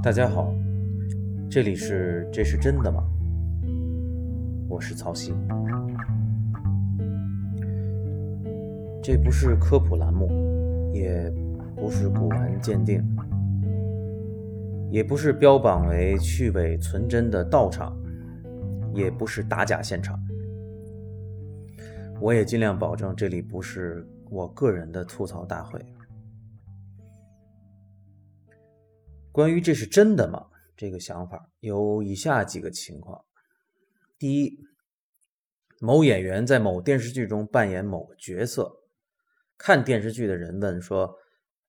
大家好，这里是这是真的吗？我是曹曦，这不是科普栏目，也不是古玩鉴定，也不是标榜为去伪存真的道场，也不是打假现场。我也尽量保证这里不是我个人的吐槽大会。关于这是真的吗？这个想法有以下几个情况：第一，某演员在某电视剧中扮演某个角色，看电视剧的人问说：“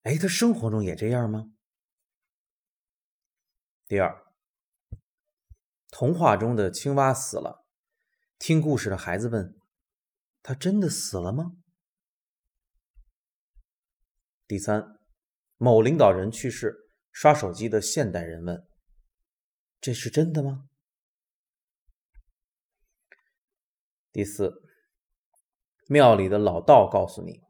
哎，他生活中也这样吗？”第二，童话中的青蛙死了，听故事的孩子问。他真的死了吗？第三，某领导人去世，刷手机的现代人问：“这是真的吗？”第四，庙里的老道告诉你，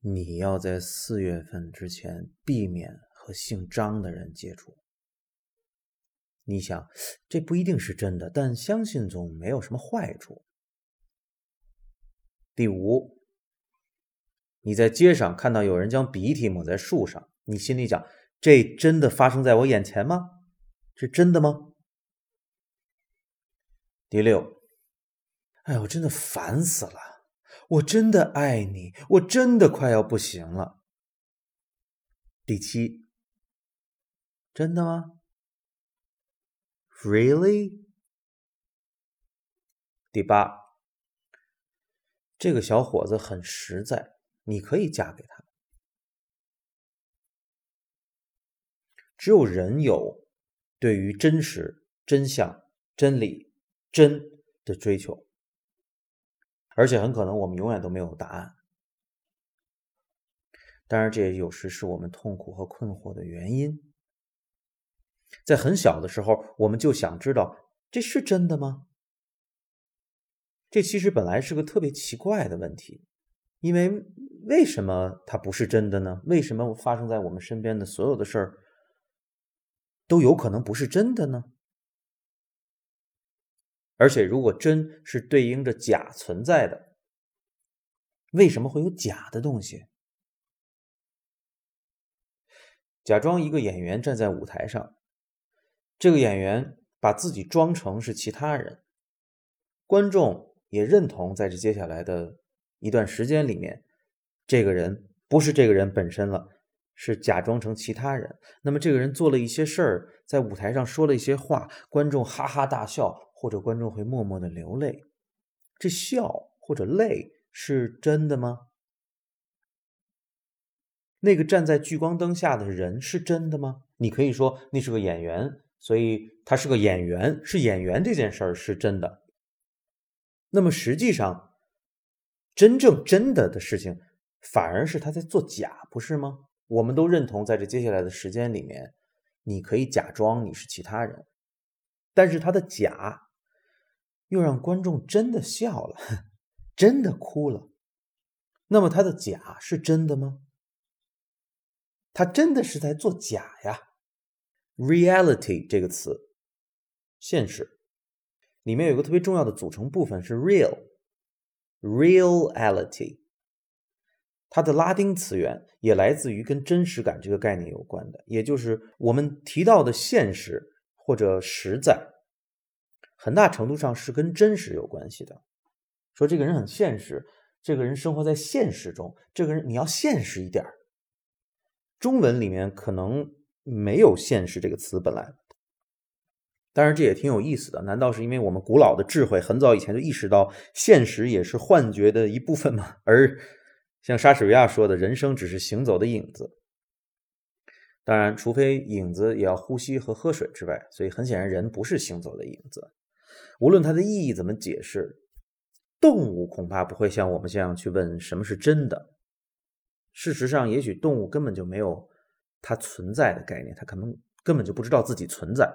你要在四月份之前避免和姓张的人接触。你想，这不一定是真的，但相信总没有什么坏处。第五，你在街上看到有人将鼻涕抹在树上，你心里讲：这真的发生在我眼前吗？是真的吗？第六，哎我真的烦死了！我真的爱你，我真的快要不行了。第七，真的吗？Really？第八。这个小伙子很实在，你可以嫁给他。只有人有对于真实、真相、真理、真的追求，而且很可能我们永远都没有答案。当然，这也有时是我们痛苦和困惑的原因。在很小的时候，我们就想知道这是真的吗？这其实本来是个特别奇怪的问题，因为为什么它不是真的呢？为什么发生在我们身边的所有的事儿都有可能不是真的呢？而且，如果真是对应着假存在的，为什么会有假的东西？假装一个演员站在舞台上，这个演员把自己装成是其他人，观众。也认同，在这接下来的一段时间里面，这个人不是这个人本身了，是假装成其他人。那么，这个人做了一些事儿，在舞台上说了一些话，观众哈哈大笑，或者观众会默默的流泪。这笑或者泪是真的吗？那个站在聚光灯下的人是真的吗？你可以说那是个演员，所以他是个演员，是演员这件事儿是真的。那么实际上，真正真的的事情，反而是他在做假，不是吗？我们都认同，在这接下来的时间里面，你可以假装你是其他人，但是他的假，又让观众真的笑了，真的哭了。那么他的假是真的吗？他真的是在做假呀？Reality 这个词，现实。里面有个特别重要的组成部分是 real，reality，它的拉丁词源也来自于跟真实感这个概念有关的，也就是我们提到的现实或者实在，很大程度上是跟真实有关系的。说这个人很现实，这个人生活在现实中，这个人你要现实一点中文里面可能没有“现实”这个词，本来。当然，这也挺有意思的。难道是因为我们古老的智慧很早以前就意识到现实也是幻觉的一部分吗？而像莎士比亚说的，人生只是行走的影子。当然，除非影子也要呼吸和喝水之外，所以很显然，人不是行走的影子。无论它的意义怎么解释，动物恐怕不会像我们这样去问什么是真的。事实上，也许动物根本就没有它存在的概念，它可能根本就不知道自己存在。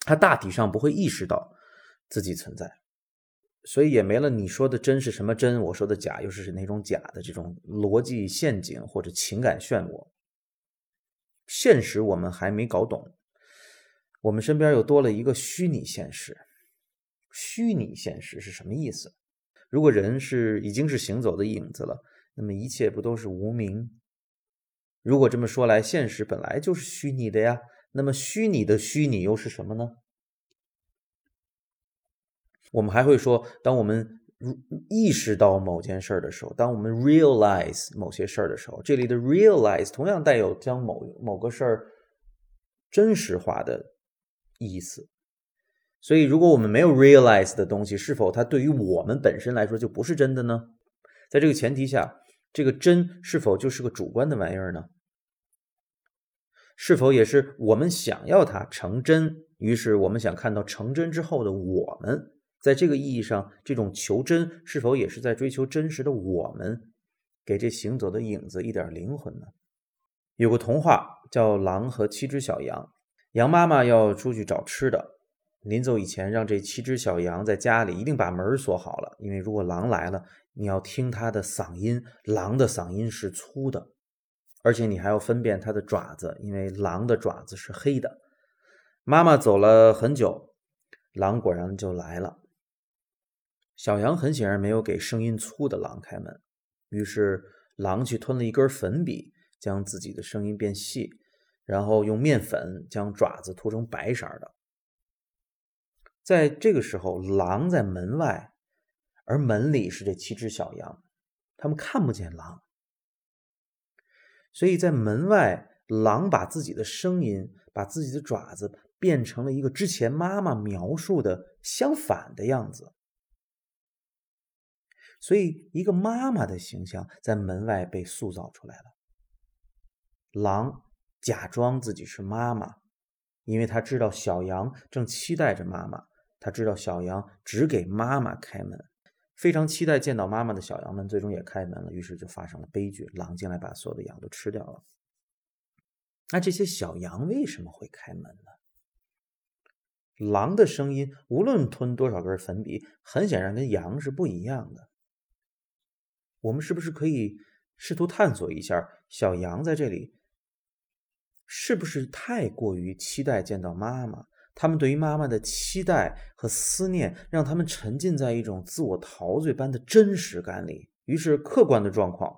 它大体上不会意识到自己存在，所以也没了你说的真是什么真，我说的假又是哪种假的这种逻辑陷阱或者情感漩涡。现实我们还没搞懂，我们身边又多了一个虚拟现实。虚拟现实是什么意思？如果人是已经是行走的影子了，那么一切不都是无名？如果这么说来，现实本来就是虚拟的呀。那么虚拟的虚拟又是什么呢？我们还会说，当我们意识到某件事儿的时候，当我们 realize 某些事儿的时候，这里的 realize 同样带有将某某个事儿真实化的意思。所以，如果我们没有 realize 的东西，是否它对于我们本身来说就不是真的呢？在这个前提下，这个真是否就是个主观的玩意儿呢？是否也是我们想要它成真？于是我们想看到成真之后的我们，在这个意义上，这种求真是否也是在追求真实的我们，给这行走的影子一点灵魂呢？有个童话叫《狼和七只小羊》，羊妈妈要出去找吃的。临走以前，让这七只小羊在家里一定把门锁好了，因为如果狼来了，你要听它的嗓音，狼的嗓音是粗的，而且你还要分辨它的爪子，因为狼的爪子是黑的。妈妈走了很久，狼果然就来了。小羊很显然没有给声音粗的狼开门，于是狼去吞了一根粉笔，将自己的声音变细，然后用面粉将爪子涂成白色的。在这个时候，狼在门外，而门里是这七只小羊，他们看不见狼，所以在门外，狼把自己的声音、把自己的爪子变成了一个之前妈妈描述的相反的样子，所以一个妈妈的形象在门外被塑造出来了。狼假装自己是妈妈，因为他知道小羊正期待着妈妈。他知道小羊只给妈妈开门，非常期待见到妈妈的小羊们最终也开门了，于是就发生了悲剧，狼进来把所有的羊都吃掉了。那这些小羊为什么会开门呢？狼的声音无论吞多少根粉笔，很显然跟羊是不一样的。我们是不是可以试图探索一下，小羊在这里是不是太过于期待见到妈妈？他们对于妈妈的期待和思念，让他们沉浸在一种自我陶醉般的真实感里。于是，客观的状况，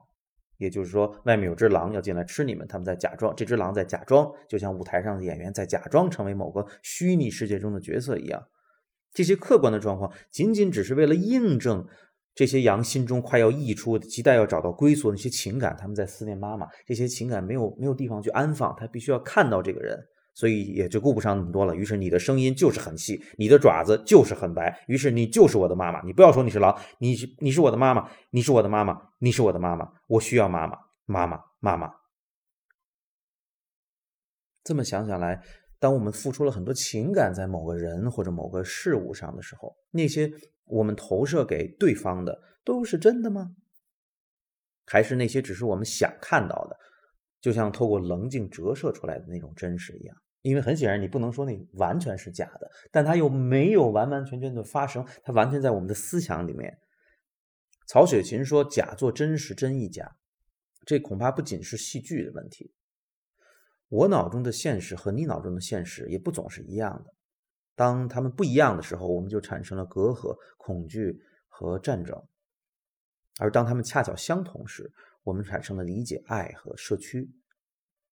也就是说，外面有只狼要进来吃你们，他们在假装，这只狼在假装，就像舞台上的演员在假装成为某个虚拟世界中的角色一样。这些客观的状况，仅仅只是为了印证这些羊心中快要溢出、期待要找到归宿那些情感。他们在思念妈妈，这些情感没有没有地方去安放，他必须要看到这个人。所以也就顾不上那么多了。于是你的声音就是很细，你的爪子就是很白。于是你就是我的妈妈。你不要说你是狼，你是你是我的妈妈，你是我的妈妈，你是我的妈妈。我需要妈妈，妈妈，妈妈。这么想想来，当我们付出了很多情感在某个人或者某个事物上的时候，那些我们投射给对方的都是真的吗？还是那些只是我们想看到的？就像透过棱镜折射出来的那种真实一样，因为很显然你不能说那完全是假的，但它又没有完完全全的发生，它完全在我们的思想里面。曹雪芹说：“假作真实，真亦假。”这恐怕不仅是戏剧的问题。我脑中的现实和你脑中的现实也不总是一样的。当他们不一样的时候，我们就产生了隔阂、恐惧和战争；而当他们恰巧相同时，我们产生了理解、爱和社区，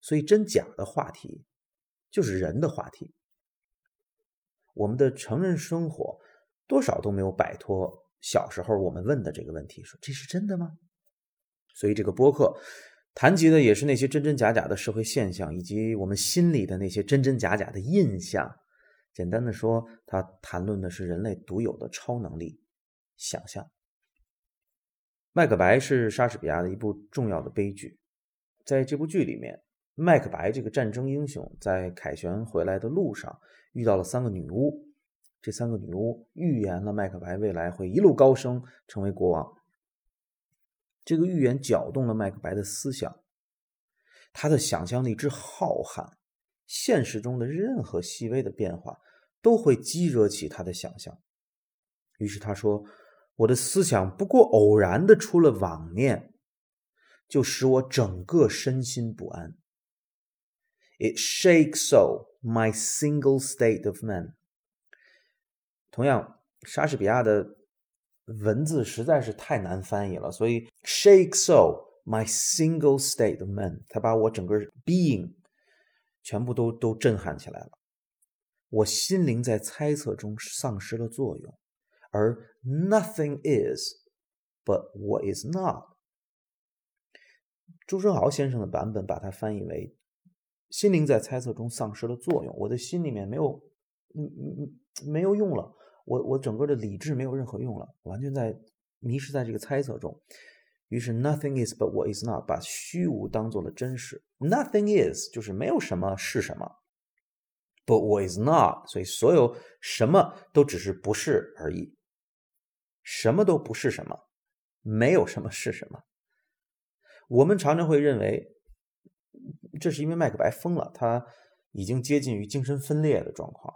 所以真假的话题就是人的话题。我们的成人生活多少都没有摆脱小时候我们问的这个问题：说这是真的吗？所以这个播客谈及的也是那些真真假假的社会现象，以及我们心里的那些真真假假的印象。简单的说，他谈论的是人类独有的超能力——想象。麦克白是莎士比亚的一部重要的悲剧，在这部剧里面，麦克白这个战争英雄在凯旋回来的路上遇到了三个女巫，这三个女巫预言了麦克白未来会一路高升，成为国王。这个预言搅动了麦克白的思想，他的想象力之浩瀚，现实中的任何细微的变化都会激惹起他的想象，于是他说。我的思想不过偶然的出了妄念，就使我整个身心不安。It shakes so my single state of man。同样，莎士比亚的文字实在是太难翻译了，所以 shake so my single state of man，他把我整个 being 全部都都震撼起来了。我心灵在猜测中丧失了作用，而 nothing is but what is not。朱生豪先生的版本把它翻译为心灵在猜测中丧失了作用，我的心里面没有，嗯嗯嗯，没有用了。我我整个的理智没有任何用了，完全在迷失在这个猜测中。于是 nothing is but what is not，把虚无当做了真实。nothing is 就是没有什么是什么，but what is not，所以所有什么都只是不是而已。什么都不是什么，没有什么是什么。我们常常会认为，这是因为麦克白疯了，他已经接近于精神分裂的状况。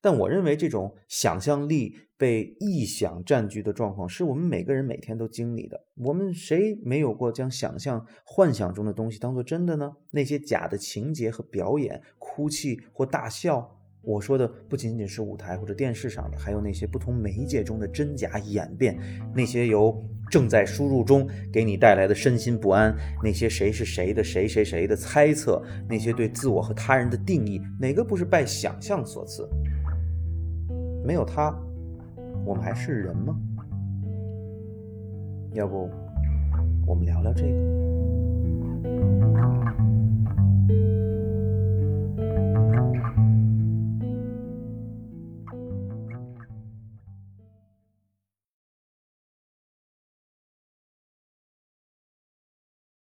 但我认为这种想象力被臆想占据的状况，是我们每个人每天都经历的。我们谁没有过将想象、幻想中的东西当做真的呢？那些假的情节和表演，哭泣或大笑。我说的不仅仅是舞台或者电视上的，还有那些不同媒介中的真假演变，那些由正在输入中给你带来的身心不安，那些谁是谁的谁谁谁的猜测，那些对自我和他人的定义，哪个不是拜想象所赐？没有他，我们还是人吗？要不，我们聊聊这个。